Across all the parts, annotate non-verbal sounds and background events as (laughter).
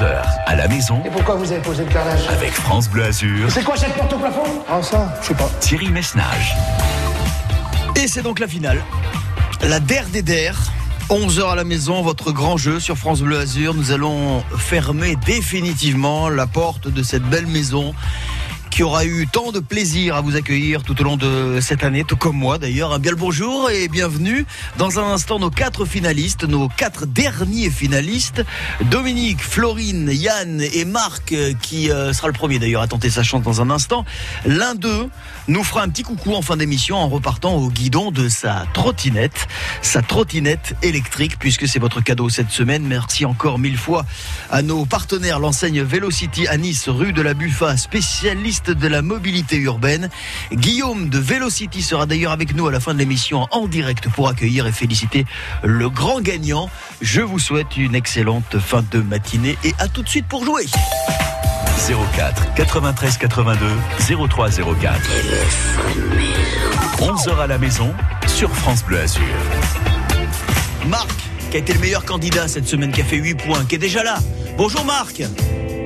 11h à la maison Et pourquoi vous avez posé le carrelage avec France Bleu Azur, C'est quoi cette porte au plafond Ah ça, je sais pas. Thierry Messnage. Et c'est donc la finale. La der des der. 11h à la maison, votre grand jeu sur France Bleu Azur. Nous allons fermer définitivement la porte de cette belle maison qui aura eu tant de plaisir à vous accueillir tout au long de cette année, tout comme moi d'ailleurs. Bien le bonjour et bienvenue. Dans un instant, nos quatre finalistes, nos quatre derniers finalistes, Dominique, Florine, Yann et Marc, euh, qui euh, sera le premier d'ailleurs à tenter sa chance dans un instant. L'un d'eux nous fera un petit coucou en fin d'émission en repartant au guidon de sa trottinette, sa trottinette électrique, puisque c'est votre cadeau cette semaine. Merci encore mille fois à nos partenaires, l'enseigne Velocity à Nice, rue de la Buffa, spécialiste de la mobilité urbaine. Guillaume de Velocity sera d'ailleurs avec nous à la fin de l'émission en direct pour accueillir et féliciter le grand gagnant. Je vous souhaite une excellente fin de matinée et à tout de suite pour jouer. 04 93 82 03 04. 11h à la maison sur France Bleu Azur. Marc, qui a été le meilleur candidat cette semaine, qui a fait 8 points, qui est déjà là. Bonjour Marc.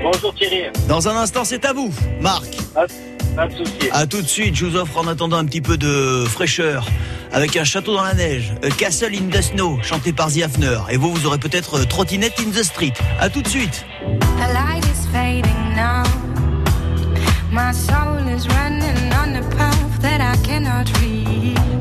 Bonjour Thierry, Dans un instant, c'est à vous, Marc. pas, pas de souci. À tout de suite, je vous offre en attendant un petit peu de fraîcheur avec un château dans la neige, A Castle in the Snow, chanté par The Hafner. Et vous, vous aurez peut-être euh, Trottinette in the Street. À tout de suite. The light is fading now. My soul is running on a path that I cannot reach.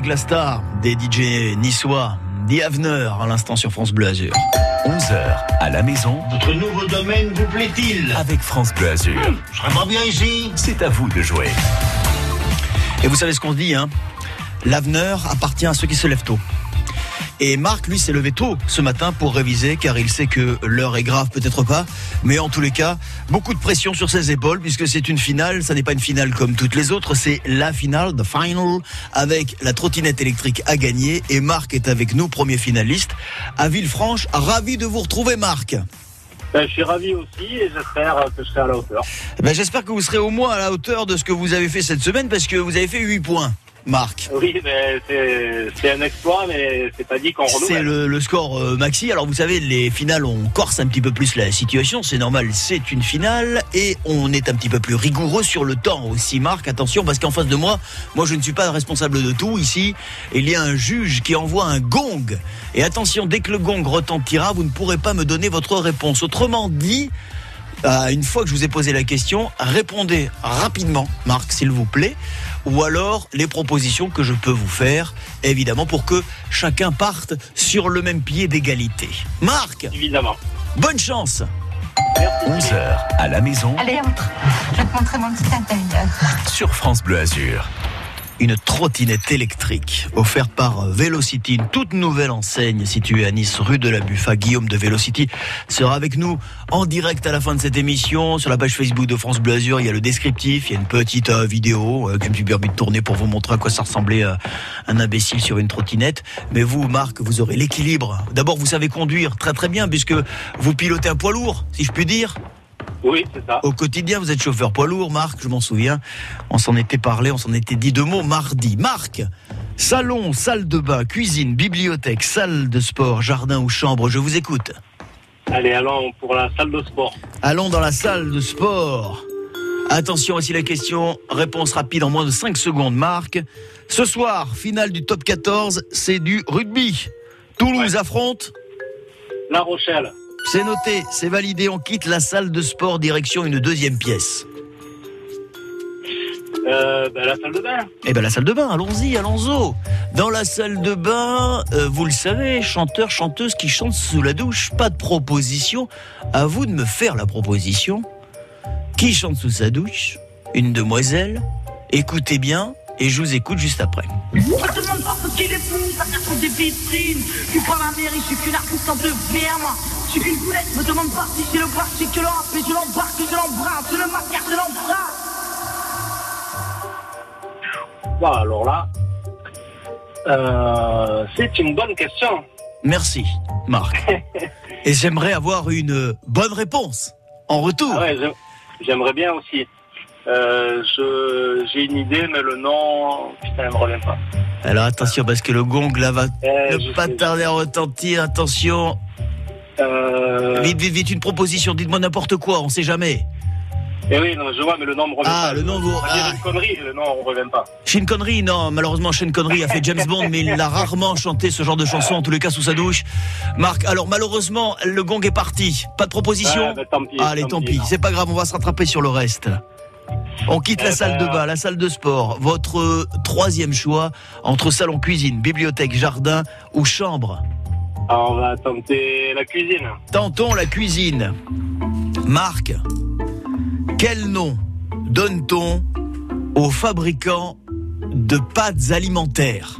Avec la star des DJ niçois, The Avener, à l'instant sur France Bleu Azur. 11h à la maison Notre nouveau domaine vous plaît-il? Avec France Bleu Azur. Je serais pas bien ici C'est à vous de jouer. Et vous savez ce qu'on se dit, hein? L'avenir appartient à ceux qui se lèvent tôt. Et Marc, lui, s'est levé tôt ce matin pour réviser car il sait que l'heure est grave, peut-être pas. Mais en tous les cas, beaucoup de pression sur ses épaules puisque c'est une finale. Ça n'est pas une finale comme toutes les autres. C'est la finale, the final, avec la trottinette électrique à gagner. Et Marc est avec nous, premier finaliste à Villefranche. Ravi de vous retrouver, Marc. Ben, je suis ravi aussi et j'espère que je serai à la hauteur. Ben, J'espère que vous serez au moins à la hauteur de ce que vous avez fait cette semaine parce que vous avez fait 8 points, Marc. Oui, c'est c'est un exploit, mais c'est pas dit qu'on C'est renouvelle. le, le score euh, maxi. Alors vous savez, les finales, on corse un petit peu plus la situation. C'est normal, c'est une finale. Et on est un petit peu plus rigoureux sur le temps aussi, Marc. Attention, parce qu'en face de moi, moi je ne suis pas responsable de tout. Ici, il y a un juge qui envoie un gong. Et attention, dès que le gong retentira, vous ne pourrez pas me donner votre réponse. Autrement dit, euh, une fois que je vous ai posé la question, répondez rapidement, Marc, s'il vous plaît, ou alors les propositions que je peux vous faire, évidemment, pour que chacun parte sur le même pied d'égalité. Marc, Évidemment. bonne chance 11h à la maison Allez, entre. Je vais te montrer mon petit intérieur. sur France Bleu Azur. Une trottinette électrique offerte par Velocity, une toute nouvelle enseigne située à Nice, rue de la Buffa. Guillaume de Velocity sera avec nous en direct à la fin de cette émission. Sur la page Facebook de France Bleu il y a le descriptif, il y a une petite euh, vidéo euh, que je me suis permis de tourner pour vous montrer à quoi ça ressemblait euh, un imbécile sur une trottinette. Mais vous, Marc, vous aurez l'équilibre. D'abord, vous savez conduire très très bien puisque vous pilotez un poids lourd, si je puis dire. Oui, c'est ça. Au quotidien, vous êtes chauffeur poids lourd, Marc, je m'en souviens. On s'en était parlé, on s'en était dit deux mots mardi. Marc, salon, salle de bain, cuisine, bibliothèque, salle de sport, jardin ou chambre, je vous écoute. Allez, allons pour la salle de sport. Allons dans la salle de sport. Attention aussi la question, réponse rapide en moins de 5 secondes, Marc. Ce soir, finale du top 14, c'est du rugby. Toulouse affronte, La Rochelle. C'est noté, c'est validé, on quitte la salle de sport, direction une deuxième pièce. Euh, ben, la salle de bain. Eh ben la salle de bain, allons-y, allons-y. Dans la salle de bain, euh, vous le savez, chanteur, chanteuse qui chante sous la douche, pas de proposition. À vous de me faire la proposition. Qui chante sous sa douche? Une demoiselle Écoutez bien, et je vous écoute juste après. Je te demande pas ce qu'il est fou, ça des vitrines. Je suis pas la mairie, je suis qu'une artiste en devenir. Je suis qu'une boulette, me demande pas si j'ai le bras, c'est que le rap, mais je l'embarque, je l'embrasse, je le marque, je l'embrasse. Bon, alors là, euh, c'est une bonne question. Merci, Marc. (laughs) Et j'aimerais avoir une bonne réponse en retour. Ah ouais, j'aime- j'aimerais bien aussi. Euh, je- J'ai une idée, mais le nom, putain, il me revient pas. Alors attention, parce que le gong là va Eh, ne je pas sais. tarder à retentir. Attention, Euh, vite, vite, vite, une proposition. Dites-moi n'importe quoi, on sait jamais. Eh oui, non, je vois, mais le nom me revient Ah, pas. le nom vous- ah. une connerie, le nom revient pas. Sean Connery, non, malheureusement Sean Connery a fait James Bond, mais il a rarement chanté ce genre de chanson, en tous les cas sous sa douche. Marc, alors malheureusement, le gong est parti. Pas de proposition Ouais, bah, tant pis, Allez, tant tant pis, c'est pas grave, on va se rattraper sur le reste. On quitte la Eh salle de ben- bain, la salle de sport. Votre troisième choix entre salon cuisine, bibliothèque, jardin ou chambre? Alors, on va tenter la cuisine. Tentons la cuisine. Marc, quel nom donne-t-on aux fabricants de pâtes alimentaires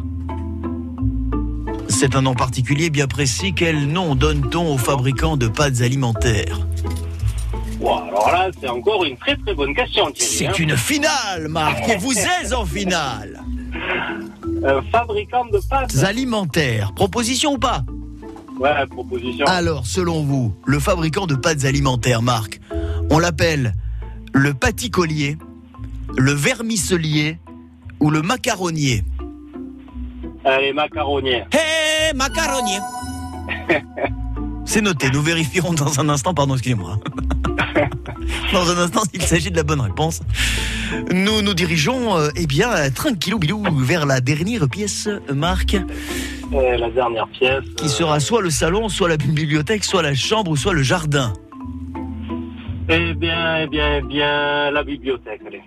C'est un nom particulier bien précis. Quel nom donne-t-on aux fabricants de pâtes alimentaires Wow, alors là, c'est encore une très très bonne question, Thierry. C'est hein. une finale, Marc, et vous êtes en finale. Un fabricant de pâtes. Alimentaires, proposition ou pas Ouais, proposition. Alors, selon vous, le fabricant de pâtes alimentaires, Marc, on l'appelle le pâticolier, le vermicelier ou le macaronnier Allez, macaronier. Hé, macaronnier (laughs) C'est noté, nous vérifierons dans un instant, pardon, excusez-moi. (laughs) Dans un instant, s'il s'agit de la bonne réponse. Nous nous dirigeons, euh, eh bien, tranquillou bilou vers la dernière pièce, Marc, Et la dernière pièce. qui sera soit le salon, soit la bibliothèque, soit la chambre soit le jardin. Eh bien, eh bien, eh bien, la bibliothèque, allez.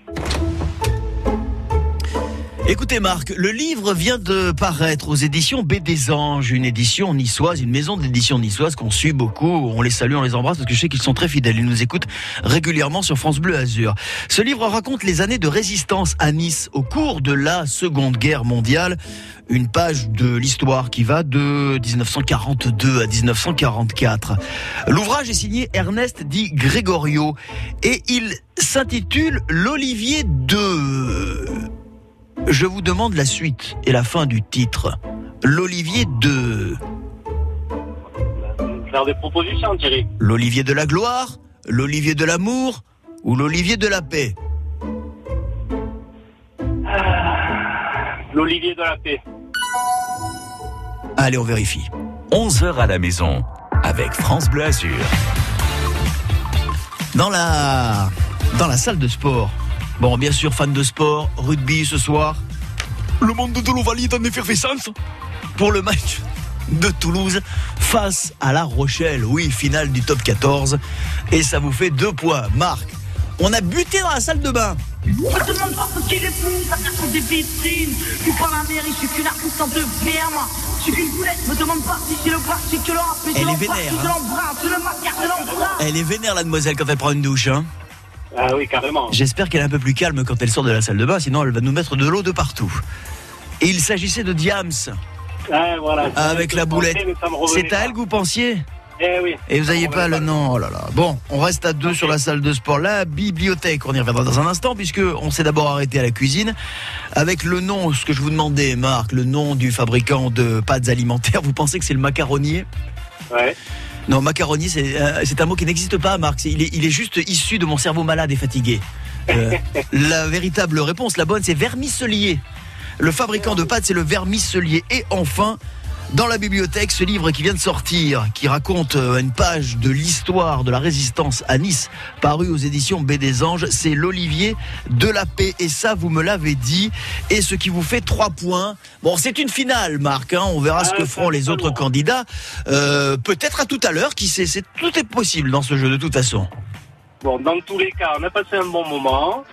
Écoutez Marc, le livre vient de paraître aux éditions B des Anges, une édition niçoise, une maison d'édition niçoise qu'on suit beaucoup. On les salue, on les embrasse parce que je sais qu'ils sont très fidèles. Ils nous écoutent régulièrement sur France Bleu Azur. Ce livre raconte les années de résistance à Nice au cours de la Seconde Guerre mondiale. Une page de l'histoire qui va de 1942 à 1944. L'ouvrage est signé Ernest Di Gregorio et il s'intitule L'Olivier de... Je vous demande la suite et la fin du titre. L'Olivier de... Faire des propositions, Thierry. L'Olivier de la gloire L'Olivier de l'amour Ou l'Olivier de la paix? L'Olivier de la paix. Allez, on vérifie. 11h à la maison avec France Bleu Azur. Dans la, dans la salle de sport. Bon, bien sûr, fan de sport, rugby ce soir. Le monde de l'Ovalie est en effervescence pour le match de Toulouse face à La Rochelle. Oui, finale du top 14. Et ça vous fait deux points. Marc, on a buté dans la salle de bain. Je te demande pas ce qu'il est ça casse des vitrines. Tu prends la mairie, je suis qu'une artiste en devenir, moi. Je suis qu'une boulette, me demande pas si c'est le bras, si que le rap, Elle est vénère, je hein. l'embrasse, je le maquillage, je l'embrasse. Elle est vénère, la demoiselle, quand elle prend une douche. Hein. Ah oui, carrément. J'espère qu'elle est un peu plus calme quand elle sort de la salle de bain, sinon elle va nous mettre de l'eau de partout. Et il s'agissait de Diams, Ah, voilà. avec la boulette. C'est à elle que vous pensiez? Eh oui. Et vous n'aviez pas le nom, oh là là. Bon, on reste à deux sur la salle de sport. La bibliothèque, on y reviendra dans un instant, puisque on s'est d'abord arrêté à la cuisine. Avec le nom, ce que je vous demandais, Marc, le nom du fabricant de pâtes alimentaires, vous pensez que c'est le macaronnier Ouais. Non, macaroni, c'est euh, c'est un mot qui n'existe pas, Marc. C'est- Il est, il est juste issu de mon cerveau malade et fatigué. Euh, la véritable réponse, la bonne, c'est vermicelier. Le fabricant de pâtes, c'est le vermicelier. Et enfin, dans la bibliothèque, ce livre qui vient de sortir, qui raconte euh, une page de l'histoire de la résistance à Nice, paru aux éditions B des Anges, c'est l'Olivier de la paix. Et ça, vous me l'avez dit. Et ce qui vous fait trois points. Bon, c'est une finale, Marc. hein. On verra ce que feront les autres candidats. Euh, Peut-être à tout à l'heure. Qui sait tout est possible dans ce jeu de toute façon. Bon, dans tous les cas, on a passé un bon moment.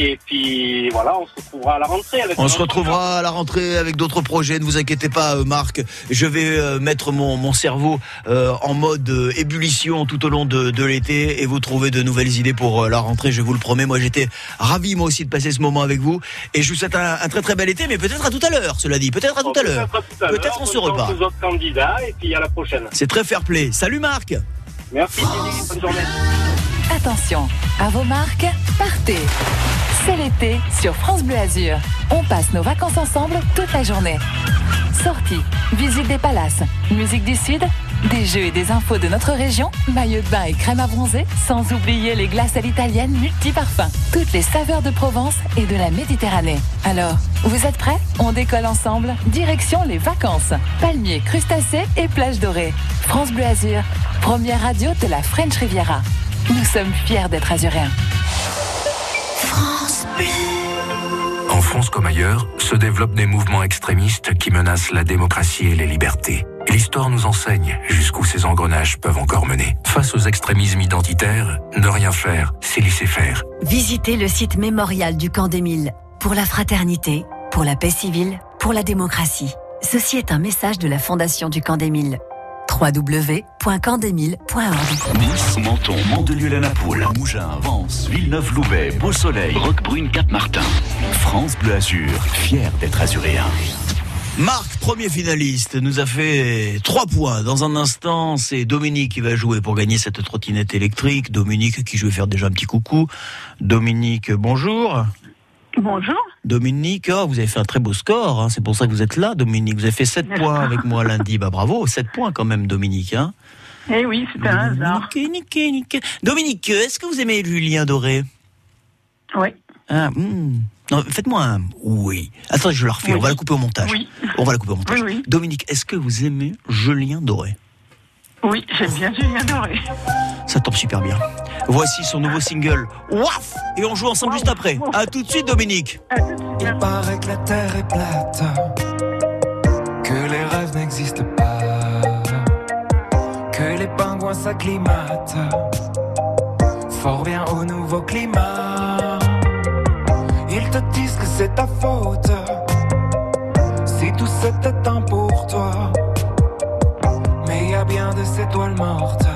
Et puis, voilà, on se retrouvera à la rentrée avec On se retrouvera à la rentrée avec d'autres projets. Ne vous inquiétez pas, euh, Marc. Je vais euh, mettre mon, mon cerveau euh, en mode euh, ébullition tout au long de, de l'été et vous trouver de nouvelles idées pour euh, la rentrée. Je vous le promets. Moi, j'étais ravi moi aussi de passer ce moment avec vous et je vous souhaite un, un très très bel été. Mais peut-être à tout à l'heure. Cela dit, peut-être à tout à l'heure. Peut-être à tout à Peut-être l'heure. on se reparle. Et puis, à la prochaine. C'est très fair play. Salut, Marc. Merci. Bonne journée. Attention, à vos marques, partez. C'est l'été sur France Bleu Azur. On passe nos vacances ensemble toute la journée. Sorties, visite des palaces, musique du Sud, des jeux et des infos de notre région, maillots de bain et crème à bronzer, sans oublier les glaces à l'italienne multiparfums. Toutes les saveurs de Provence et de la Méditerranée. Alors, vous êtes prêts? On décolle ensemble, direction les vacances. Palmiers, crustacés et plages dorées. France Bleu Azur, première radio de la French Riviera. Nous sommes fiers d'être azuréens. En France comme ailleurs, se développent des mouvements extrémistes qui menacent la démocratie et les libertés. L'histoire nous enseigne jusqu'où ces engrenages peuvent encore mener. Face aux extrémismes identitaires, ne rien faire, c'est laisser faire. Visitez le site mémorial du camp d'Émile. Pour la fraternité, pour la paix civile, pour la démocratie. Ceci est un message de la Fondation du camp d'Émile. www.campdemile.org Nice, Menton, Mandelieu, la Napoule, Mougins, Vence, Villeneuve-Loubet, Beau Soleil, Roquebrune, Cap-Martin. France Bleu Azur, fier d'être azuréen. Marc, premier finaliste, nous a fait trois points. Dans un instant, c'est Dominique qui va jouer pour gagner cette trottinette électrique. Dominique qui je vais faire déjà un petit coucou. Dominique, bonjour. Bonjour. Dominique, oh, vous avez fait un très beau score, hein. c'est pour ça que vous êtes là, Dominique. Vous avez fait 7 points avec moi lundi, bah bravo, 7 points quand même, Dominique. Hein. Eh oui, c'était un hasard. Dominique, est-ce que vous aimez Julien Doré? Oui. ah, hmm. Non, faites-moi un oui. Attends, je la refais, Oui. on va la couper au montage. Oui. On va la couper au montage. Oui. Dominique, est-ce que vous aimez Julien Doré? Oui, j'aime bien Julien Doré. Ça tombe super bien. Voici son nouveau single, Waf Et on joue ensemble juste après. À tout de suite, Dominique. Il paraît que la terre est plate, que les rêves n'existent pas, que les pingouins s'acclimatent fort bien au nouveau climat. Ils te disent que c'est ta faute. Si tout c'était un pour toi. Mais y a bien des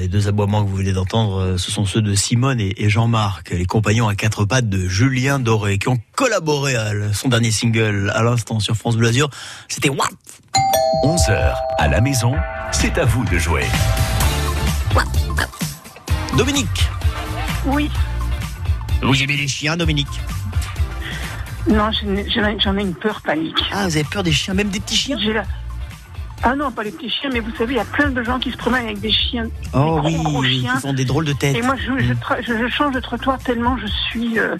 Les deux aboiements que vous venez d'entendre, euh, ce sont ceux de Simone et et Jean-Marc, les compagnons à quatre pattes de Julien Doré, qui ont collaboré à son dernier single à l'instant sur France Bleu Azur. C'était What? 11h à la maison, c'est à vous de jouer. Dominique. Oui. Vous aimez les chiens, Dominique? Non, j'en ai- une peur panique. Ah, vous avez peur des chiens, même des petits chiens? J'ai la- Ah non, pas les petits chiens, mais vous savez, il y a plein de gens qui se promènent avec des chiens. Oh des oui, gros, chiens. qui font des drôles de têtes. Et moi, je, je, tra- je- je change de trottoir tellement je suis. euh,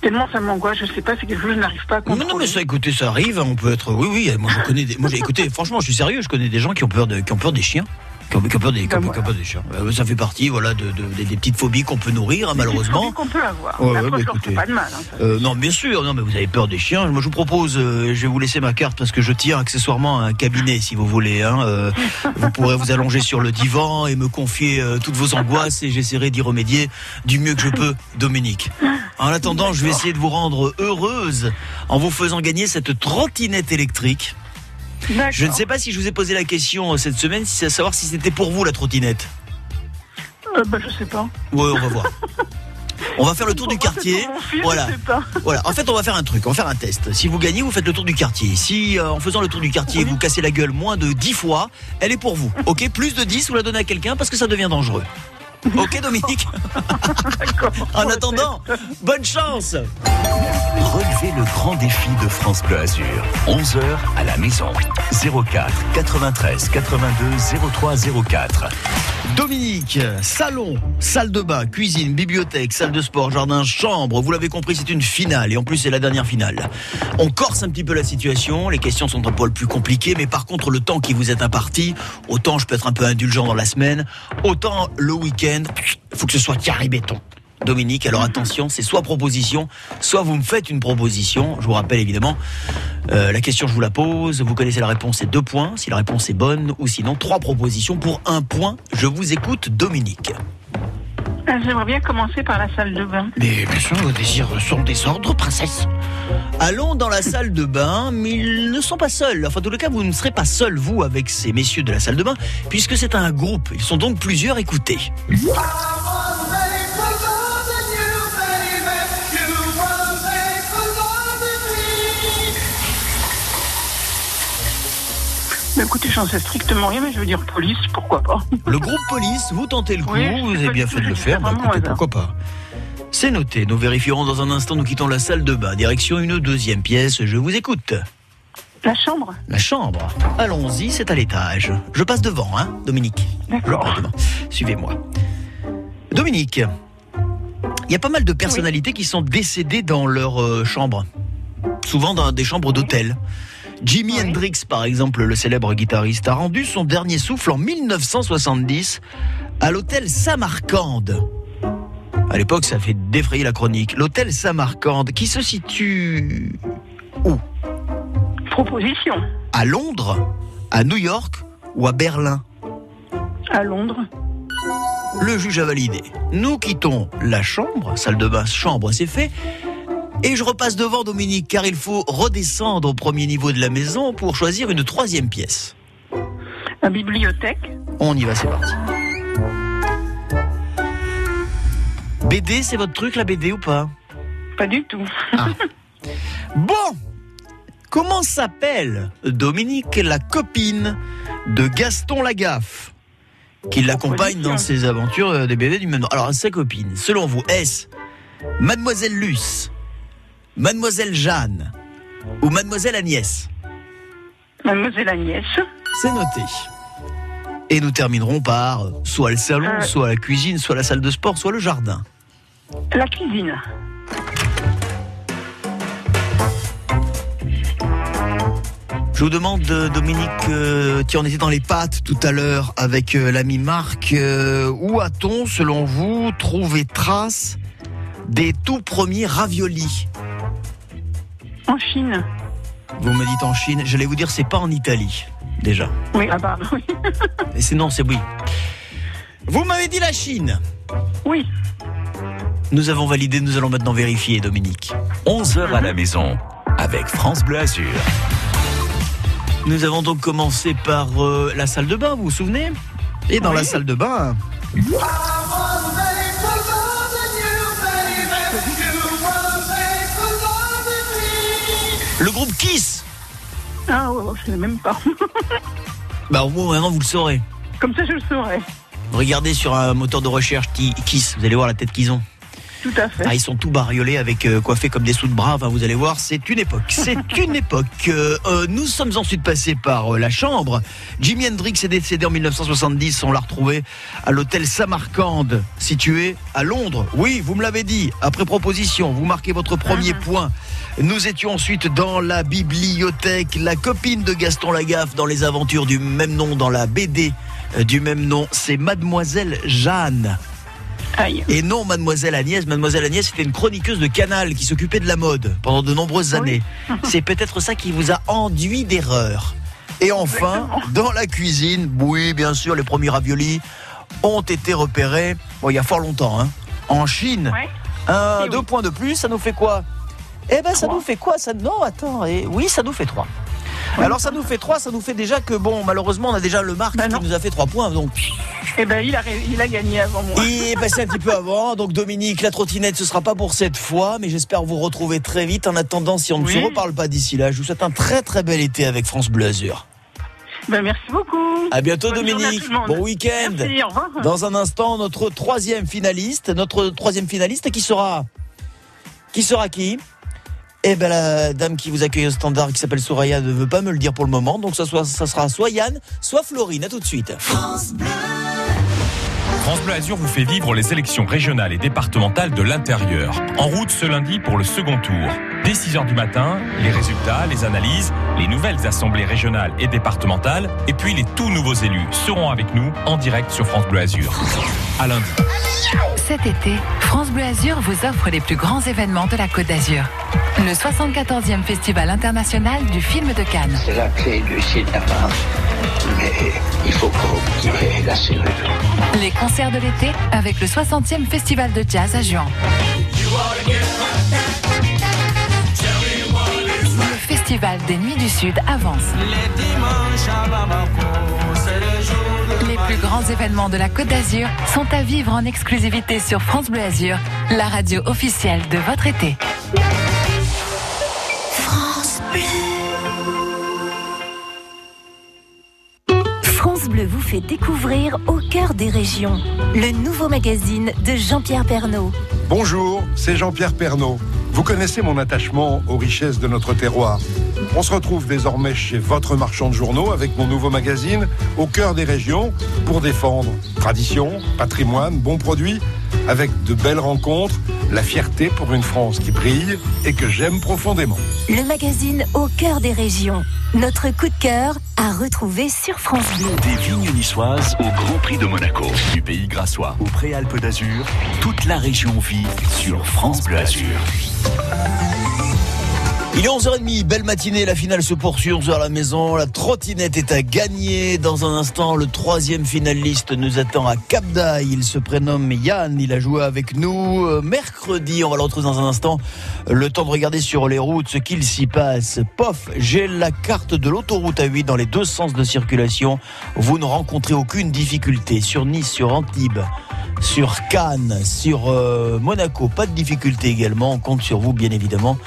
tellement ça m'angoisse, je sais pas, c'est quelque chose que je n'arrive pas à Non, contrôler. non, mais ça, écoutez, ça arrive. On peut être. Oui, oui. Moi, je connais. Des... Moi, j'ai écouté. (laughs) Franchement, je suis sérieux. Je connais des gens qui ont peur de, qui ont peur des chiens. Ont peur des, des chiens. Euh, Ça fait partie, voilà, de, de- des, des petites phobies qu'on peut nourrir, malheureusement. qu'on peut avoir. Ouais, ouais, bah, écoutez. pas de mal. hein. Euh, non, bien sûr, non, mais vous avez peur des chiens. Moi, je vous propose, euh, je vais vous laisser ma carte parce que je tiens accessoirement à un cabinet, si vous voulez. Hein, vous pourrez vous allonger sur le divan et me confier toutes vos angoisses et j'essaierai d'y remédier du mieux que je peux, Dominique. En attendant, je vais essayer de vous rendre heureuse en vous faisant gagner cette trottinette électrique. Je ne sais pas si je vous ai posé la question euh, cette semaine, si c'est à savoir si c'était pour vous la trottinette. Euh, bah, je sais pas. Ouais, on va voir. (laughs) On va faire le tour du quartier. fils, Voilà. Voilà. En fait, on va faire un truc. On va faire un test. Si vous gagnez, vous faites le tour du quartier. Si, euh, en faisant le tour du quartier, vous cassez la gueule moins de 10 fois, elle est pour vous. Ok? Plus de 10, vous la donnez à quelqu'un parce que ça devient dangereux. Ok, Dominique (laughs) En attendant, bonne chance Relevez le grand défi de France Bleu Azur. 11h à la maison. 04 93 82 03 04. Dominique, salon, salle de bain, cuisine, bibliothèque, salle de sport, jardin, chambre. Vous l'avez compris, c'est une finale et en plus c'est la dernière finale. On corse un petit peu la situation, les questions sont un poil plus compliquées, mais par contre le temps qui vous est imparti, autant je peux être un peu indulgent dans la semaine, autant le week-end, il faut que ce soit carré béton. Dominique, alors attention, c'est soit proposition, soit vous me faites une proposition. Je vous rappelle évidemment, euh, la question je vous la pose, vous connaissez la réponse, c'est deux points. Si la réponse est bonne, ou sinon trois propositions pour un point. Je vous écoute, Dominique. Ah, J'aimerais bien commencer par la salle de bain. Mais bien sûr, vos désirs sont des ordres, princesse. Allons dans la salle de bain, mais ils ne sont pas seuls. Enfin, en tout cas, vous ne serez pas seul, vous, avec ces messieurs de la salle de bain, puisque c'est un groupe. Ils sont donc plusieurs. Écoutez. Mais écoutez, j'en sais strictement rien, mais je veux dire police, pourquoi pas. (laughs) Le groupe police, vous tentez le coup, Oui, vous avez bien fait de le faire, bah, écoutez, pourquoi pas. C'est noté, nous vérifierons dans un instant, nous quittons la salle de bain. Direction une deuxième pièce, je vous écoute. La chambre La chambre. Allons-y, c'est à l'étage. Je passe devant, hein, Dominique Je passe devant. Suivez-moi. Dominique, il y a pas mal de personnalités qui sont décédées dans leur euh, chambre. Souvent dans des chambres d'hôtel. Jimi Hendrix, par exemple, le célèbre guitariste, a rendu son dernier souffle en 1970 à l'hôtel Samarcande. À l'époque, ça fait défrayer la chronique. L'hôtel Samarcande, qui se situe Proposition. à Londres, à New York ou à Berlin? À Londres. Le juge a validé. Nous quittons la chambre, salle de bain, chambre, c'est fait. Et je repasse devant Dominique, car il faut redescendre au premier niveau de la maison pour choisir une troisième pièce. La bibliothèque. On y va, c'est parti. BD, c'est votre truc, la BD ou pas Pas du tout. (laughs) Bon Comment s'appelle Dominique, la copine de Gaston Lagaffe qui l'accompagne dans ses aventures euh, des BD du même nom Alors, sa copine, selon vous, est-ce Mademoiselle Luce, Mademoiselle Jeanne ou Mademoiselle Agnès Mademoiselle Agnès. C'est noté. Et nous terminerons par soit le salon, Euh. soit la cuisine, soit la salle de sport, soit le jardin. La cuisine. Je vous demande, Dominique, euh, tiens, on était dans les pâtes tout à l'heure avec euh, l'ami Marc. euh, où a-t-on, selon vous, trouvé trace des tout premiers raviolis? En Chine. Vous me dites en Chine. J'allais vous dire, c'est pas en Italie, déjà. Oui, ah bah (laughs) oui. Et c'est non, c'est oui. Vous m'avez dit la Chine. Oui. Nous avons validé, nous allons maintenant vérifier, Dominique. 11h à la maison avec France Bleu Azur. Nous avons donc commencé par euh, la salle de bain, vous vous souvenez? Et dans la salle de bain, le groupe Kiss. Ah ouais, je sais même pas. (laughs) Bah au moins maintenant vous le saurez. Comme ça, je le saurais. Regardez sur un moteur de recherche qui- Kiss, vous allez voir la tête qu'ils ont. Tout à fait. Ah, ils sont tout bariolés avec euh, coiffés comme des sous de bras. Enfin, vous allez voir, c'est une époque. C'est (laughs) une époque. Euh, euh, nous sommes ensuite passés par la chambre. Jimi Hendrix est décédé en 1970. On l'a retrouvé à l'hôtel Samarcande, situé à Londres. Oui, vous me l'avez dit. Après proposition, vous marquez votre premier point. Nous étions ensuite dans la bibliothèque. La copine de Gaston Lagaffe dans les aventures du même nom, dans la BD euh, du même nom, c'est Mademoiselle Jeanne. Aïe. Et non, Mademoiselle Agnès. Mademoiselle Agnès était une chroniqueuse de Canal qui s'occupait de la mode pendant de nombreuses années. (laughs) C'est peut-être ça qui vous a enduit d'erreur. Et enfin, dans la cuisine, oui, bien sûr, les premiers raviolis ont été repérés, bon, il y a fort longtemps, hein, en Chine. Un, deux points de plus, ça nous fait quoi? Eh ben, ça nous fait quoi ça Non, attends, et oui, ça nous fait trois. Alors, ça nous fait trois, ça nous fait déjà que, bon, malheureusement, on a déjà le Marc qui nous a fait trois points, donc. Eh ben, il a, il a gagné avant moi. Il est passé un petit peu avant, donc Dominique, la trottinette, ce sera pas pour cette fois, mais j'espère vous retrouver très vite. En attendant, si on ne Oui. se reparle pas d'ici là, je vous souhaite un très très bel été avec France Bleu Azur. Ben, merci beaucoup. À bientôt Bonne journée à Dominique, bon week-end. Dans un instant, notre troisième finaliste, notre troisième finaliste qui sera, qui sera qui? Eh ben la dame qui vous accueille au standard, qui s'appelle Soraya, ne veut pas me le dire pour le moment, donc ça, sera soit Yann, soit Florine. À tout de suite. France Azur vous fait vivre les élections régionales et départementales de l'intérieur. En route ce lundi pour le second tour. Dès 6h du matin, les résultats, les analyses, les nouvelles assemblées régionales et départementales, et puis les tout nouveaux élus seront avec nous en direct sur France Bleu Azur. À lundi. Cet été, France Bleu Azur vous offre les plus grands événements de la Côte d'Azur. Le 74e Festival international du film de Cannes. C'est la clé du cinéma. Mais il faut oublier la serrure. Les concerts de l'été avec le 60e Festival de Jazz à Juin. Le Festival des Nuits du Sud avance. Les plus grands événements de la Côte d'Azur sont à vivre en exclusivité sur France Bleu Azur, la radio officielle de votre été. France Bleu. Vous fait découvrir Au cœur des régions, le nouveau magazine de Jean-Pierre Pernaud. Bonjour, c'est Jean-Pierre Pernaud. Vous connaissez mon attachement aux richesses de notre terroir. On se retrouve désormais chez votre marchand de journaux avec mon nouveau magazine Au cœur des régions pour défendre tradition, patrimoine, bons produits, avec de belles rencontres, la fierté pour une France qui brille et que j'aime profondément. Le magazine Au cœur des régions, notre coup de cœur à retrouver sur France Bleu. Des vignes niçoises au Grand Prix de Monaco. Du pays grassois au Préalpes d'Azur, toute la région vit sur France Bleu Azur. Il est 11h30, belle matinée, la finale se poursuit, 11h à la maison, la trottinette est à gagner. Dans un instant, le troisième finaliste nous attend à Cap. Il se prénomme Yann, il a joué avec nous euh, mercredi, on va le retrouver dans un instant. Le temps de regarder sur les routes ce qu'il s'y passe. Pof, j'ai la carte de l'autoroute A8 dans les deux sens de circulation. Vous ne rencontrez aucune difficulté sur Nice, sur Antibes sur Cannes, sur euh, Monaco. Pas de difficulté également. On compte sur vous, bien évidemment.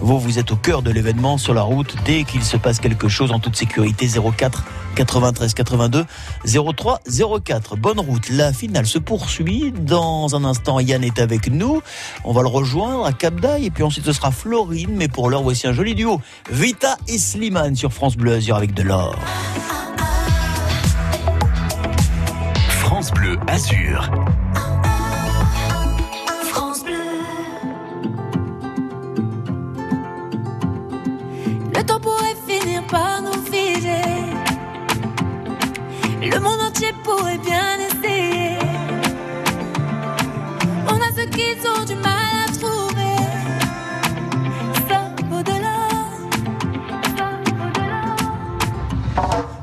Vous, vous êtes au cœur de l'événement sur la route. Dès qu'il se passe quelque chose en toute sécurité, 04 93 82 03 04. Bonne route. La finale se poursuit. Dans un instant, Yann est avec nous. On va le rejoindre à Cap. Et puis ensuite, ce sera Florine. Mais pour l'heure, voici un joli duo. Vita et Slimane sur France Bleu Azur avec de l'or. France Bleu Azur. Le monde entier pourrait bien essayer. On a ceux qui ont du mal à trouver. Ça vaut de l'or.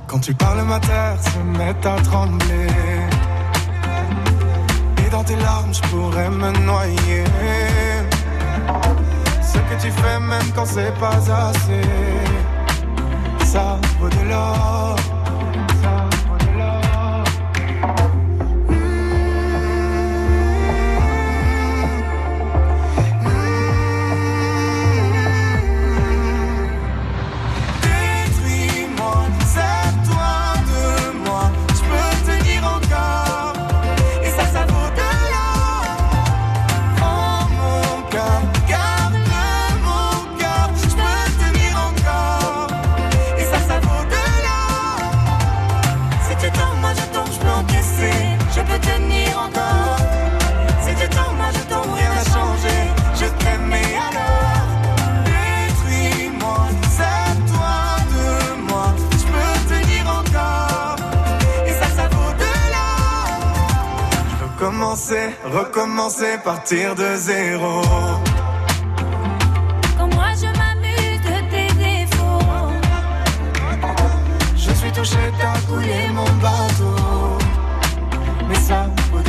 Quand tu parles, ma terre se met à trembler. Et dans tes larmes, je pourrais me noyer. Ce que tu fais, même quand c'est pas assez, ça vaut de l'or. Je veux commencer, recommencer, partir de zéro. Quand moi je m'amuse de tes défauts. Je suis touché, t'as coulé mon bateau, mais ça vaut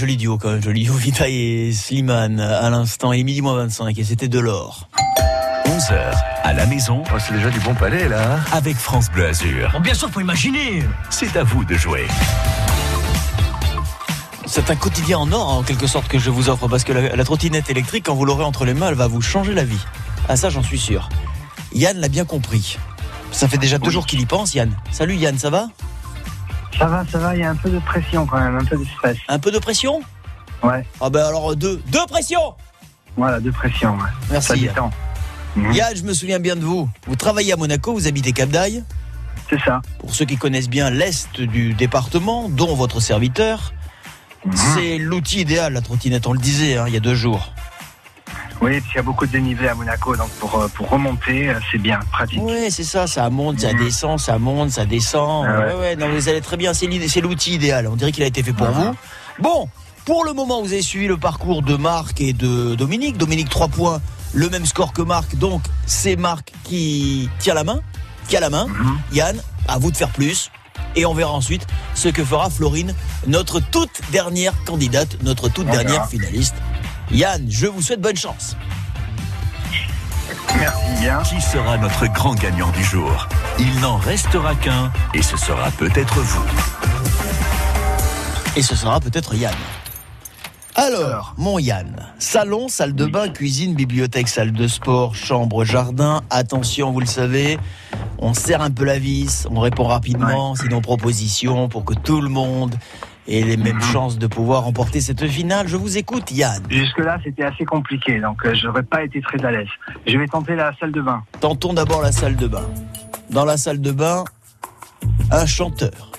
Joli, joli duo quand même, joli duo Vita et Slimane à l'instant, est midi moins 25 et c'était de l'or. 11h à la maison. Oh, c'est déjà du bon palais là. hein. Avec France Bleu Azur. Bon, bien sûr, faut imaginer. C'est à vous de jouer. C'est un quotidien en or en quelque sorte que je vous offre parce que la, la trottinette électrique, quand vous l'aurez entre les mains, elle va vous changer la vie. Ah ça j'en suis sûr. Yann l'a bien compris. Ça fait déjà deux jours qu'il y pense, Yann. Salut Yann, ça va? Ça va, ça va, il y a un peu de pression quand même, un peu de stress. Un peu de pression Ouais, Ah ben alors deux. Deux pressions voilà, de pression, ouais. Merci. Ça détend. Mhm. Yann, je me souviens bien de vous. Vous travaillez à Monaco, vous habitez Cap d'Aille. C'est ça. Pour ceux qui connaissent bien l'Est du département, dont votre serviteur, Mhm. c'est l'outil idéal, la trottinette, on le disait hein, il y a deux jours. Oui, puis il y a beaucoup de dénivelé à Monaco, donc pour, euh, pour remonter, euh, c'est bien, pratique. Oui, c'est ça, ça monte, ça descend, ça monte, ça descend. Ah ouais, ouais. ouais, non, vous allez très bien, c'est l'outil idéal. On dirait qu'il a été fait pour vous. Bon, pour le moment, vous avez suivi le parcours de Marc et de Dominique. Dominique, 3 points, le même score que Marc, donc c'est Marc qui tient la main, qui a la main. Yann, à vous de faire plus. Et on verra ensuite ce que fera Florine, notre toute dernière candidate, notre toute On verra. dernière finaliste. Yann, je vous souhaite bonne chance. Merci bien. Qui sera notre grand gagnant du jour? Il n'en restera qu'un et ce sera peut-être vous. Et ce sera peut-être Yann. Alors, mon Yann, salon, salle de bain, cuisine, bibliothèque, salle de sport, chambre, jardin. Attention, vous le savez, on serre un peu la vis, on répond rapidement, sinon proposition pour que tout le monde ait les mêmes chances de pouvoir remporter cette finale. Je vous écoute, Yann. Jusque-là, c'était assez compliqué, donc euh, j'aurais pas été très à l'aise. Je vais tenter la salle de bain. Tentons d'abord la salle de bain. Dans la salle de bain, un chanteur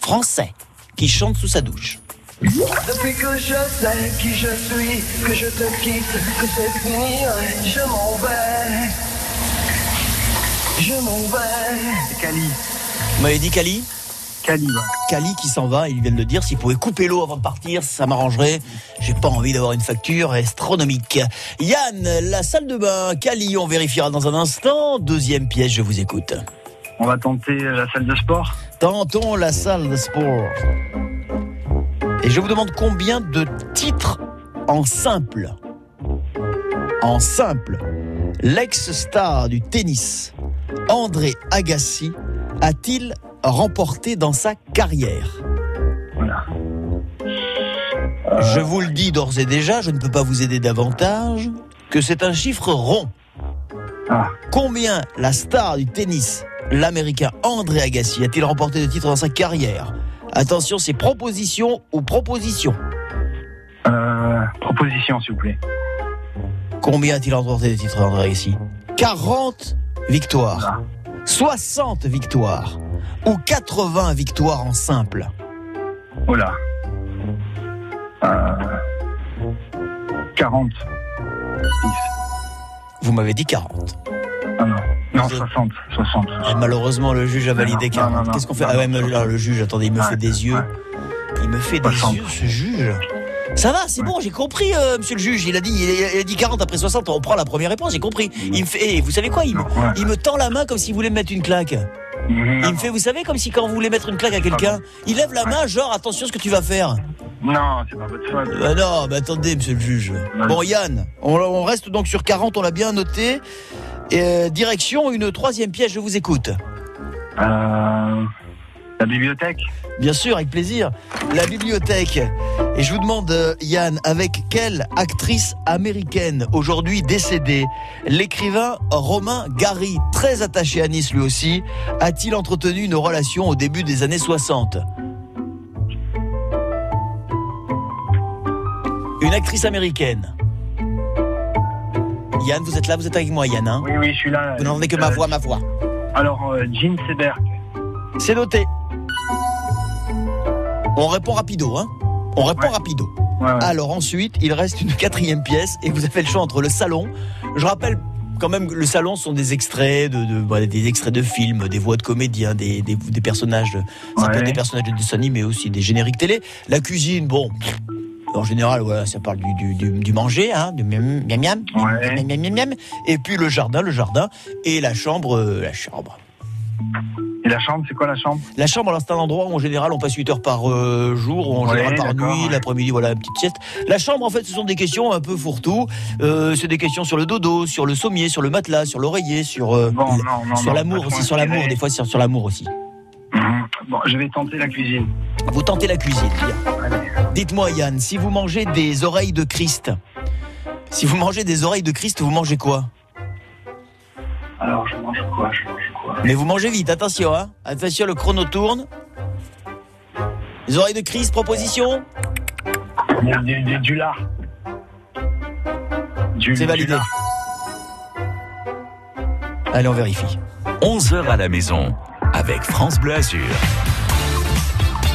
français qui chante sous sa douche. Depuis que je sais qui je suis, que je te quitte, que c'est fini, je m'en vais. Je m'en vais. Cali. Vous m'avez dit Kali? Cali, ouais. Kali qui s'en va, il vient de le dire, s'il pouvait couper l'eau avant de partir, ça m'arrangerait. J'ai pas envie d'avoir une facture astronomique. Yann, la salle de bain, Kali, on vérifiera dans un instant. Deuxième pièce, je vous écoute. On va tenter euh, la salle de sport. Tentons la salle de sport. Et je vous demande combien de titres en simple. En simple. L'ex-star du tennis, André Agassi, a-t-il remporté dans sa carrière. Je vous le dis d'ores et déjà, je ne peux pas vous aider davantage, que c'est un chiffre rond. Combien la star du tennis, l'américain André Agassi, a-t-il remporté de titres dans sa carrière? Attention, c'est proposition ou proposition. Euh, proposition, s'il vous plaît. Combien a-t-il remporté de titres André Agassi? 40 victoires, 60 victoires ou 80 victoires en simple Oh là. Euh, 40. Vous m'avez dit 40. Ah non. Non, 60. 60. Ah, malheureusement, le juge a validé Non, non, 40. non, non. Qu'est-ce qu'on fait Ah ouais, mais là, le juge, attendez, il me fait des yeux. Il me fait des yeux, ce juge. Ça va, c'est bon, j'ai compris, euh, monsieur le juge. Il a dit, il a, dit 40 après 60. On prend la première réponse, j'ai compris. Il me fait, et vous savez quoi il me, il me tend la main comme s'il voulait me mettre une claque. Il me fait, vous savez, comme si quand vous voulez mettre une claque à quelqu'un, il lève la main, genre, attention ce que tu vas faire. Non, c'est pas votre faute. Bah non, bah attendez, monsieur le juge. Bon, Yann, on, on reste donc sur 40, on l'a bien noté. Et, euh, direction, une troisième pièce, je vous écoute. Euh, la bibliothèque Bien sûr, avec plaisir. La bibliothèque. Et je vous demande, euh, Yann, avec quelle actrice américaine aujourd'hui décédée l'écrivain Romain Gary, très attaché à Nice lui aussi, a-t-il entretenu une relation au début des années 60 Une actrice américaine. Yann, vous êtes là, vous êtes avec moi, Yann. hein Oui, oui, je suis là. vous n'entendez que ma Euh, voix, ma voix. Alors, euh, Jean Seberg. C'est noté. On répond rapido, hein On répond rapido. Alors ensuite, il reste une quatrième pièce et vous avez le choix entre le salon. Je rappelle quand même le salon sont des extraits de, des extraits de films, des voix de comédiens, des, des, des personnages, ça peut être Ouais. des personnages de dessin animé aussi, des génériques télé. La cuisine, bon. En général, voilà, ça parle du, du, du, du manger, hein, du miam miam miam, miam, miam, miam, miam. Et puis le jardin, le jardin, et la chambre, euh, la chambre. Et la chambre, c'est quoi la chambre? La chambre, alors c'est un endroit où en général on passe 8 heures par euh, jour, ou en Ouais, général par nuit, ouais. l'après-midi, voilà, une petite sieste. La chambre, en fait, ce sont des questions un peu fourre-tout. Euh, c'est des questions sur le dodo, sur le sommier, sur le matelas, sur l'oreiller, sur, euh, Bon, non, non, sur l'amour aussi, sur l'amour, des fois sur, sur l'amour aussi. Bon, je vais tenter la cuisine. Vous tentez la cuisine, bien. Dites-moi, Yann, si vous mangez des oreilles de Christ, si vous mangez des oreilles de Christ, vous mangez quoi? Alors, je mange quoi? Je mange quoi Mais vous mangez vite, attention, hein. Attention, le chrono tourne. Les oreilles de Christ, proposition Du, du, du, du lard. Du- C'est du validé. lard. Allez, on vérifie. 11h à la maison avec France Bleu Azur.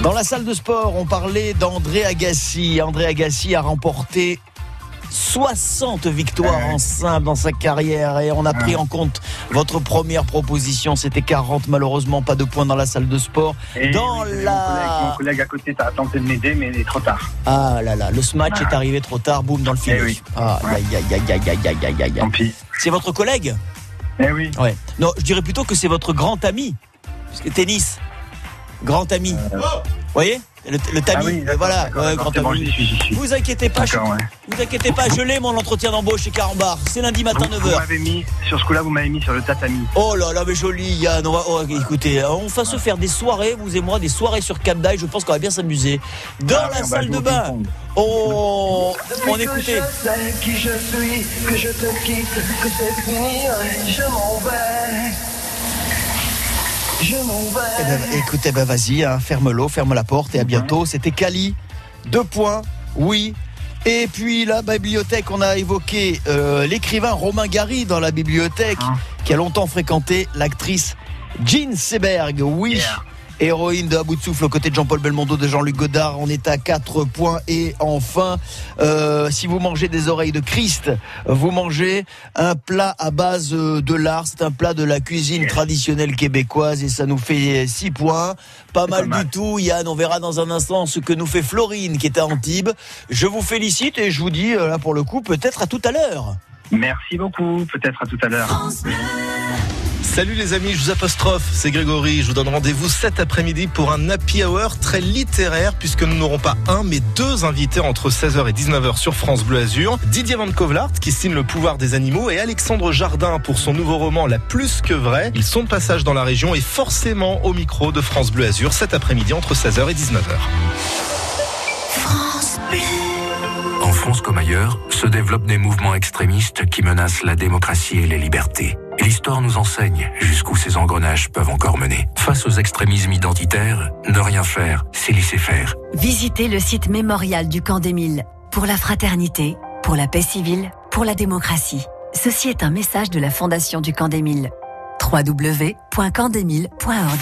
Dans la salle de sport, on parlait d'André Agassi. André Agassi a remporté 60 victoires en simple dans sa carrière et on a pris en compte votre première proposition. C'était 40, malheureusement, pas de points dans la salle de sport. Eh et dans oui, la... Mon collègue, mon, collègue, à côté a tenté de m'aider, mais il est trop tard. Ah là là, le smash ah. est arrivé trop tard, boum, dans le eh film. Oui. Ah, ouais. Tant pis. C'est votre collègue Eh oui. Ouais. Non, je dirais plutôt que c'est votre grand ami. Parce que tennis, grand ami. Euh... Oh voyez le, le tamis, Euh. Ah oui, voilà, ouais, grand c'est bon, ami. j'y suis, j'y suis. Vous inquiétez pas, je, ouais. vous inquiétez pas, je l'ai mon entretien d'embauche chez Carambar. C'est lundi matin Vous, vous 9h. m'avez mis, sur ce coup-là, vous m'avez mis sur le tatami. Oh là là, mais joli Yann. On va, oh, écoutez, on va se faire des soirées, vous et moi, des soirées sur Cap. Je pense qu'on va bien s'amuser. Dans Ah, la salle de bain. Oh, on écoutait. je sais qui je suis, que je te quitte, que c'est fini, je m'en vais. Je m'en Eh ben, écoutez, ben vas-y, hein, ferme-l'eau, ferme la porte et à bientôt. C'était Cali. Deux points, oui. Et puis la bibliothèque, on a évoqué euh, l'écrivain Romain Gary dans la bibliothèque, qui a longtemps fréquenté l'actrice Jean Seberg. Oui. Héroïne de À bout de souffle aux côtés de Jean-Paul Belmondo, de Jean-Luc Godard. On est à 4 points. Et enfin, euh, si vous mangez des oreilles de Christ, vous mangez un plat à base euh, de lard. C'est un plat de la cuisine traditionnelle québécoise et ça nous fait 6 points. Pas mal, du tout, Yann. On verra dans un instant ce que nous fait Florine qui est à Antibes. Je vous félicite et je vous dis, euh, là pour le coup, peut-être à tout à l'heure. Merci beaucoup. Peut-être à tout à l'heure. Salut les amis, je vous apostrophe, c'est Grégory. Je vous donne rendez-vous cet après-midi pour un happy hour très littéraire puisque nous n'aurons pas un mais deux invités entre 16h et 19h sur France Bleu Azur. Didier Van Kovlart qui signe Le pouvoir des animaux et Alexandre Jardin pour son nouveau roman La plus que vraie. Ils sont de passage dans la région et forcément au micro de France Bleu Azur cet après-midi entre 16h et 19h. En France comme ailleurs, se développent des mouvements extrémistes qui menacent la démocratie et les libertés. L'histoire nous enseigne jusqu'où ces engrenages peuvent encore mener. Face aux extrémismes identitaires, ne rien faire, c'est laisser faire. Visitez le site mémorial du camp d'Émile pour la fraternité, pour la paix civile, pour la démocratie. Ceci est un message de la Fondation du camp d'Émile. www.campdemile.org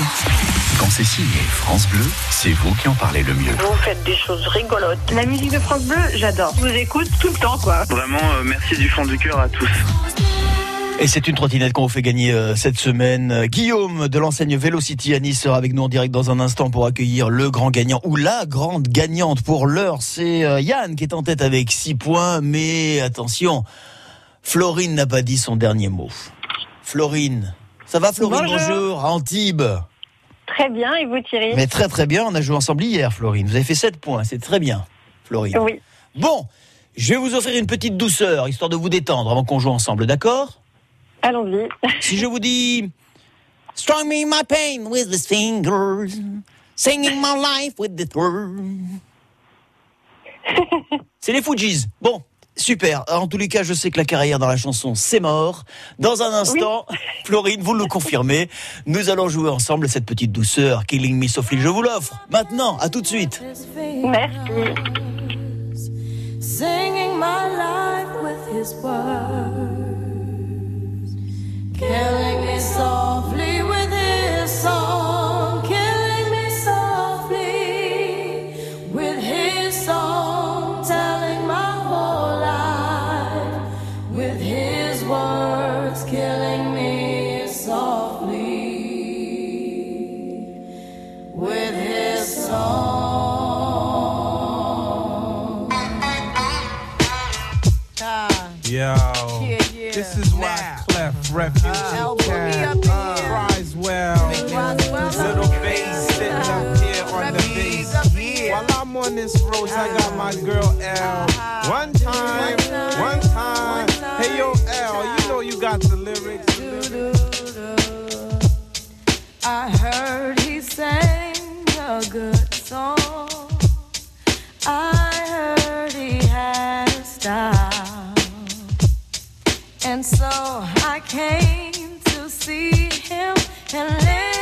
Quand c'est signé France Bleu, c'est vous qui en parlez le mieux. Vous faites des choses rigolotes. La musique de France Bleu, j'adore. Je vous écoute tout le temps, quoi. Vraiment, euh, merci du fond du cœur à tous. Et c'est une trottinette qu'on vous fait gagner euh, cette semaine. Euh, Guillaume de l'enseigne Velocity à Nice sera avec nous en direct dans un instant pour accueillir le grand gagnant ou la grande gagnante pour l'heure. C'est euh, Yann qui est en tête avec 6 points. Mais attention, Florine n'a pas dit son dernier mot. Florine. Ça va Florine? Bonjour. Bonjour. À Antibes. Très bien, et vous, Thierry? Mais très très bien, on a joué ensemble hier Florine. Vous avez fait 7 points, c'est très bien Florine. Oui. Bon, je vais vous offrir une petite douceur, histoire de vous détendre avant qu'on joue ensemble, d'accord? Allons-y. Si je vous dis Strumming my pain with his fingers, singing my life with the third. C'est les Fujis. Bon, super. En tous les cas, je sais que la carrière dans la chanson, c'est mort. Dans un instant, Florine, vous le confirmez, nous allons jouer ensemble cette petite douceur, Killing Me Softly. Je vous l'offre. Maintenant, à tout de suite. Merci. Killing me softly with his song, refuge uh, in camp. Uh, Risewell, little bass sitting up here on the bass. While I'm on this road, I got my ah. girl L. Uh-huh. One time, one time. Hey yo, L, you know you got the lyrics. I heard he sang a good song. I heard he had a style. And so I came to see him and listen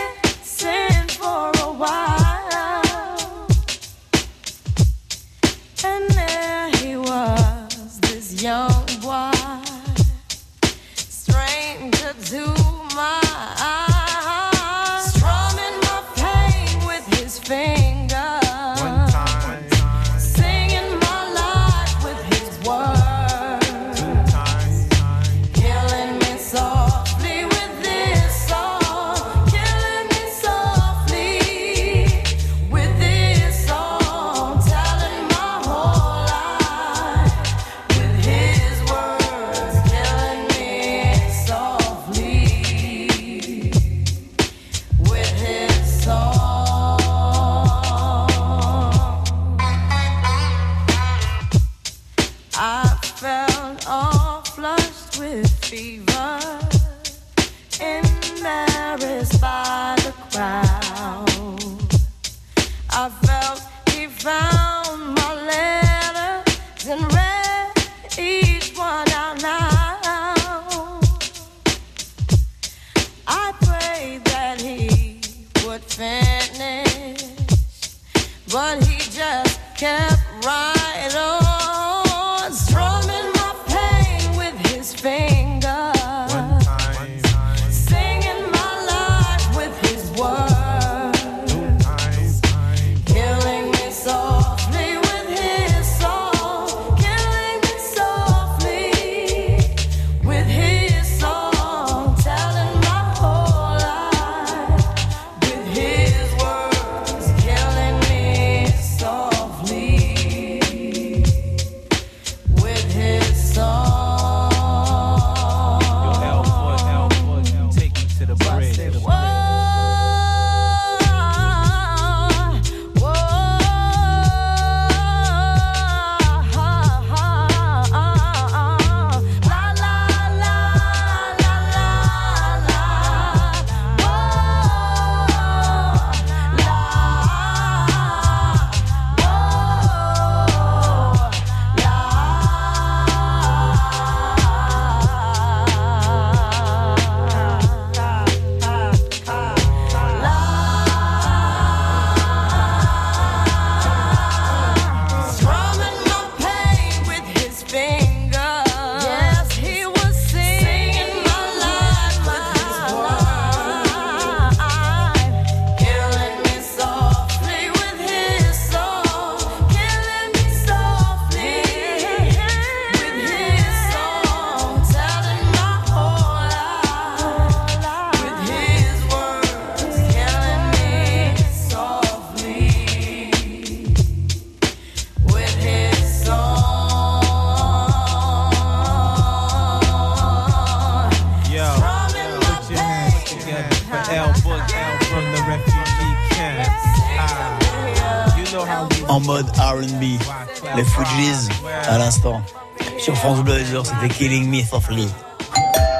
C'était Killing Me Softly.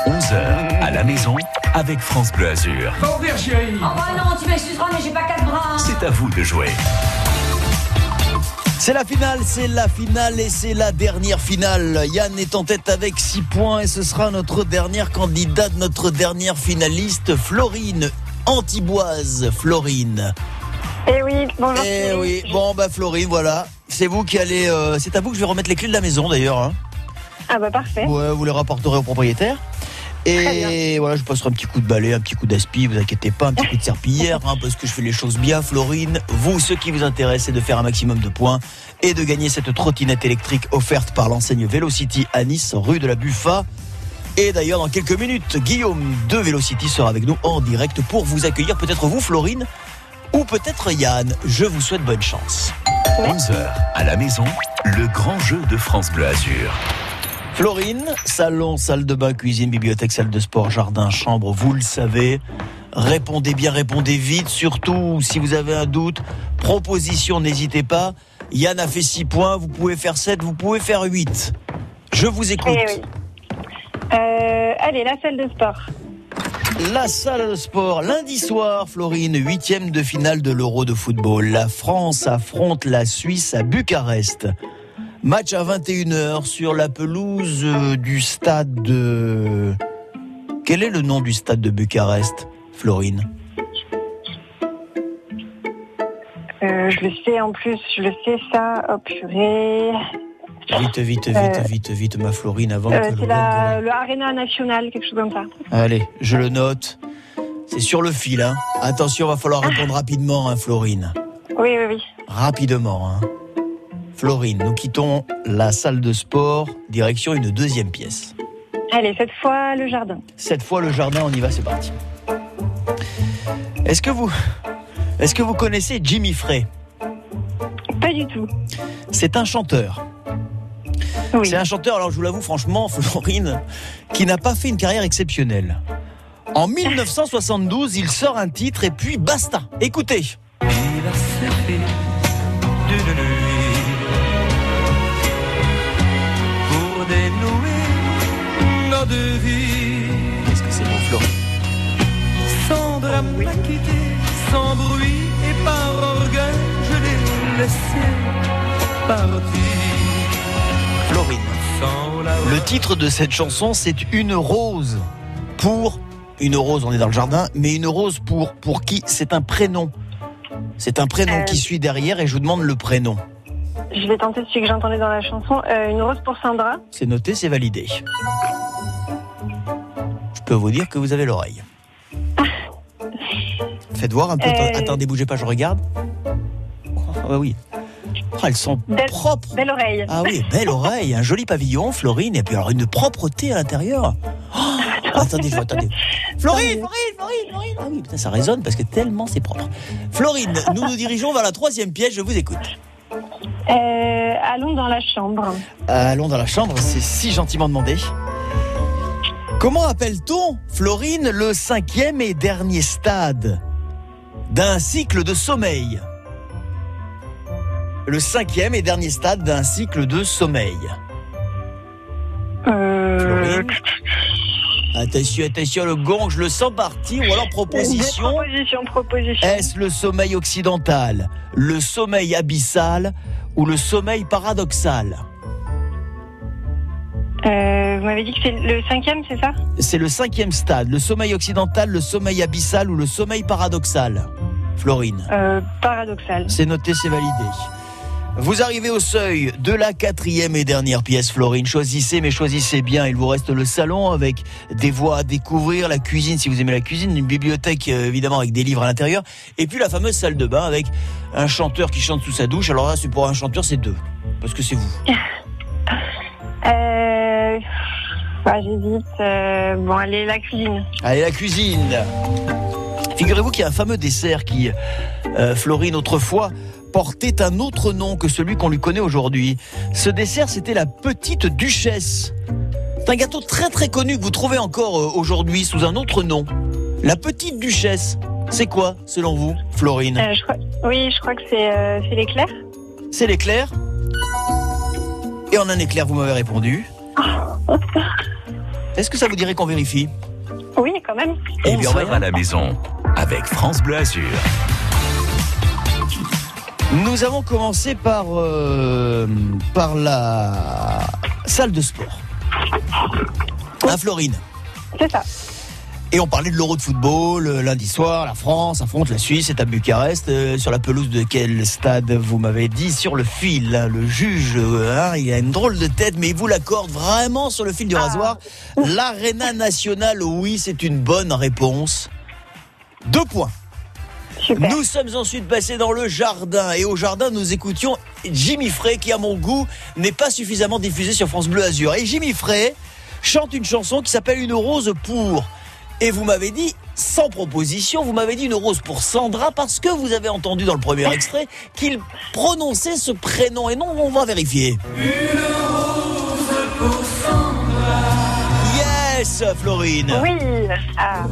11h à la maison avec France Bleu Azur. Chérie. Oh bah non, tu m'excuseras, mais j'ai pas quatre bras. C'est à vous de jouer. C'est la finale, c'est la finale et c'est la dernière finale. Yann est en tête avec 6 points et ce sera notre dernière candidate, notre dernière finaliste, Florine Antiboise. Florine. Eh oui, bonjour. Eh oui, bon bah Florine, voilà. C'est vous qui allez. euh, c'est à vous que je vais remettre les clés de la maison d'ailleurs. hein. Ah bah parfait. Ouais, vous les rapporterez au propriétaire. Et voilà, je passerai un petit coup de balai, un petit coup d'aspi, vous inquiétez pas, un petit coup de serpillière, hein, parce que je fais les choses bien, Florine. Vous, ce qui vous intéresse, c'est de faire un maximum de points et de gagner cette trottinette électrique offerte par l'enseigne Velocity à Nice, rue de la Buffa. Et d'ailleurs, dans quelques minutes, Guillaume de Velocity sera avec nous en direct pour vous accueillir. Peut-être vous, Florine, ou peut-être Yann. Je vous souhaite bonne chance. 11h à la maison, le grand jeu de France Bleu Azur. Florine, salon, salle de bain, cuisine, bibliothèque, salle de sport, jardin, chambre, vous le savez. Répondez bien, répondez vite. Surtout, si vous avez un doute, proposition, n'hésitez pas. Yann a fait 6 points, vous pouvez faire 7, vous pouvez faire 8. Je vous écoute. Eh oui. Euh, allez, la salle de sport. La salle de sport, lundi soir, Florine, huitième de finale de l'Euro de football. La France affronte la Suisse à Bucarest. Match à 21h sur la pelouse euh, du stade de... Quel est le nom du stade de Bucarest, Florine? Euh, je le sais en plus, je le sais ça. Oh purée. Vite, vite, vite, Euh, vite, vite, ma Florine, avant Euh, que le c'est la, le Arena National, quelque chose comme ça. Allez, je le note. C'est sur le fil, hein. Attention, va falloir répondre rapidement, hein, Florine. Oui, oui, oui. Rapidement, hein. Florine, nous quittons la salle de sport, direction une deuxième pièce. Allez, cette fois, le jardin. Cette fois, le jardin, on y va, c'est parti. Est-ce que vous, est-ce que vous connaissez Jimmy Frey? Pas du tout. C'est un chanteur. C'est un chanteur, alors je vous l'avoue franchement, (laughs) Florine, qui n'a pas fait une carrière exceptionnelle. En (laughs) 1972, il sort un titre et puis basta. Écoutez. Dénouer nos deux vies. Qu'est-ce que c'est bon, Florine Sans drame m'a quitté, sans bruit et par orgueil, je l'ai laissé partir. Florine. Le titre de cette chanson, c'est Une rose. Pour une rose, on est dans le jardin, mais une rose pour pour qui? C'est un prénom. C'est un prénom Euh. qui suit derrière et je vous demande le prénom. Je vais tenter celui que j'entendais dans la chanson. Euh, une rose pour Sandra. C'est noté, c'est validé. Je peux vous dire que vous avez l'oreille. Faites voir un peu. Euh. Attendez, bougez pas, je regarde. Ah bah oui. Oh, elles sont Belle, propres. belle oreille. Ah oui, belle oreille, un joli pavillon, Florine, et puis alors une propreté à l'intérieur. Oh, attendez, je vois, attendez. Florine, Florine, Florine, Florine. Ah oui, putain, ça résonne parce que tellement c'est propre. Florine, nous nous dirigeons vers la troisième pièce, je vous écoute. Euh, allons dans la chambre. Allons dans la chambre, c'est si gentiment demandé. Comment appelle-t-on, Florine, le cinquième et dernier stade d'un cycle de sommeil? Le cinquième et dernier stade d'un cycle de sommeil. Euh, Florine? Attention, attention, le gong, je le sens partir. Ou alors proposition. Proposition, proposition. Est-ce le sommeil occidental, le sommeil abyssal ou le sommeil paradoxal? Euh, vous m'avez dit que c'est le cinquième, c'est ça? C'est le cinquième stade, le sommeil occidental, le sommeil abyssal ou le sommeil paradoxal Florine. euh, Paradoxal. C'est noté, c'est validé. Vous arrivez au seuil de la quatrième et dernière pièce, Florine. Choisissez, mais choisissez bien. Il vous reste le salon avec des voies à découvrir, la cuisine si vous aimez la cuisine, une bibliothèque euh, évidemment avec des livres à l'intérieur, et puis la fameuse salle de bain avec un chanteur qui chante sous sa douche. Alors là, c'est pour un chanteur, c'est deux, parce que c'est vous. (laughs) Euh, bah, J'hésite. Euh, bon, allez, la cuisine. Allez, la cuisine. Figurez-vous qu'il y a un fameux dessert qui, euh, Florine, autrefois, portait un autre nom que celui qu'on lui connaît aujourd'hui. Ce dessert, c'était la petite duchesse. C'est un gâteau très très connu que vous trouvez encore euh, aujourd'hui sous un autre nom. La petite duchesse. C'est quoi, selon vous, Florine Euh, je crois- Oui, je crois que c'est euh, c'est l'éclair. C'est l'éclair Et en un éclair, vous m'avez répondu. (laughs) Est-ce que ça vous dirait qu'on vérifie? Oui, quand même. Eh bien, on va y 11h à la maison avec France Bleu Azur. Nous avons commencé par, euh, par la salle de sport. À Florine. C'est ça. Et on parlait de l'Euro de football. euh, Lundi soir, la France affronte la Suisse, c'est à Bucarest. euh, sur la pelouse de quel stade vous m'avez dit? Sur le fil. hein, le juge, euh, hein, il a une drôle de tête, mais il vous l'accorde vraiment sur le fil du rasoir. L'Arena Nationale, oui, c'est une bonne réponse. Deux points. Nous sommes ensuite passés dans le jardin et au jardin nous écoutions Jimmy Frey qui à mon goût n'est pas suffisamment diffusé sur France Bleu Azur. Et Jimmy Frey chante une chanson qui s'appelle Une rose pour. Et vous m'avez dit, sans proposition, vous m'avez dit une rose pour Sandra parce que vous avez entendu dans le premier extrait qu'il prononçait ce prénom. Et non, on va vérifier. Yes, Florine. Oui. Ah.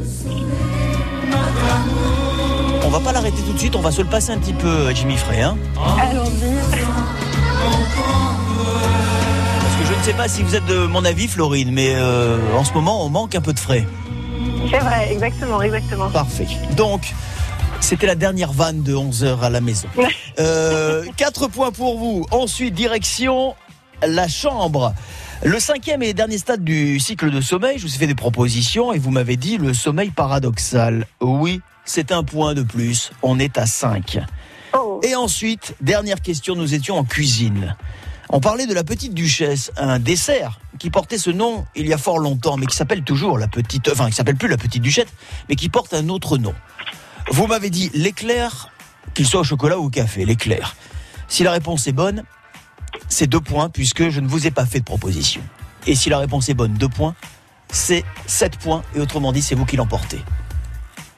On va pas l'arrêter tout de suite, on va se le passer un petit peu, Jimmy Frey. Hein Allons-y. Parce que je ne sais pas si vous êtes de mon avis, Florine, mais euh, en ce moment, on manque un peu de frais. C'est vrai, exactement, exactement. Parfait. Donc, c'était la dernière vanne de 11h à la maison. (laughs) Euh, 4 points pour vous. Ensuite, direction la chambre. Le cinquième et dernier stade du cycle de sommeil, je vous ai fait des propositions et vous m'avez dit le sommeil paradoxal. Oui, c'est un point de plus. On est à 5. Et ensuite, dernière question, nous étions en cuisine. On parlait de la petite duchesse, un dessert qui portait ce nom il y a fort longtemps, mais qui s'appelle toujours la petite, enfin, qui s'appelle plus la petite duchesse, mais qui porte un autre nom. Vous m'avez dit l'éclair, qu'il soit au chocolat ou au café, l'éclair. Si la réponse est bonne, c'est deux points puisque je ne vous ai pas fait de proposition. Et si la réponse est bonne, deux points, c'est sept points et autrement dit, c'est vous qui l'emportez.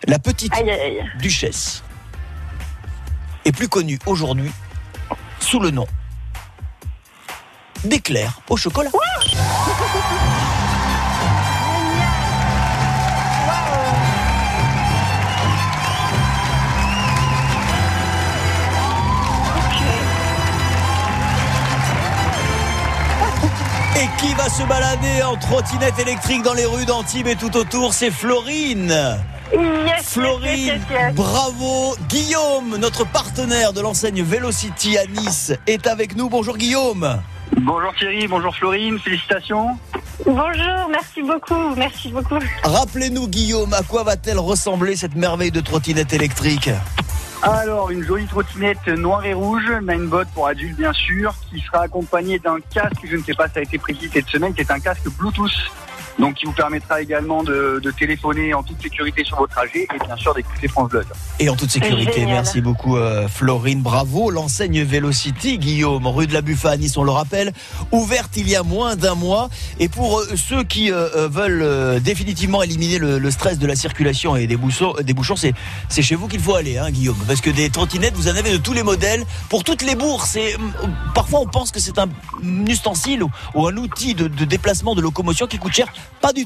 La petite Aïe, aïe, aïe. duchesse est plus connue aujourd'hui sous le nom d'éclair au chocolat. Et qui va se balader en trottinette électrique dans les rues d'Antibes et tout autour C'est Florine. Florine, bravo. Guillaume, notre partenaire de l'enseigne Velocity à Nice, est avec nous. Bonjour Guillaume. Bonjour Thierry, bonjour Florine, félicitations. Bonjour, merci beaucoup, merci beaucoup. Rappelez-nous Guillaume, à quoi va-t-elle ressembler cette merveille de trottinette électrique? Alors, une jolie trottinette noire et rouge, Ninebot pour adultes bien sûr, qui sera accompagnée d'un casque, je ne sais pas, ça a été précisé cette semaine, qui est un casque Bluetooth. Donc, qui vous permettra également de, de téléphoner en toute sécurité sur vos trajets et bien sûr d'écouter France Bleu. Et en toute sécurité, merci beaucoup euh, Florine, bravo. L'enseigne Velocity, Guillaume, rue de la Buffa à Nice, on le rappelle, ouverte il y a moins d'un mois. Et pour euh, ceux qui euh, veulent euh, définitivement éliminer le, le stress de la circulation et des bouchons, des bouchons c'est, c'est chez vous qu'il faut aller, hein, Guillaume. Parce que des trottinettes, vous en avez de tous les modèles, pour toutes les bourses. Et, euh, parfois, on pense que c'est un ustensile ou, ou un outil de, de déplacement, de locomotion qui coûte cher. Pas du tout.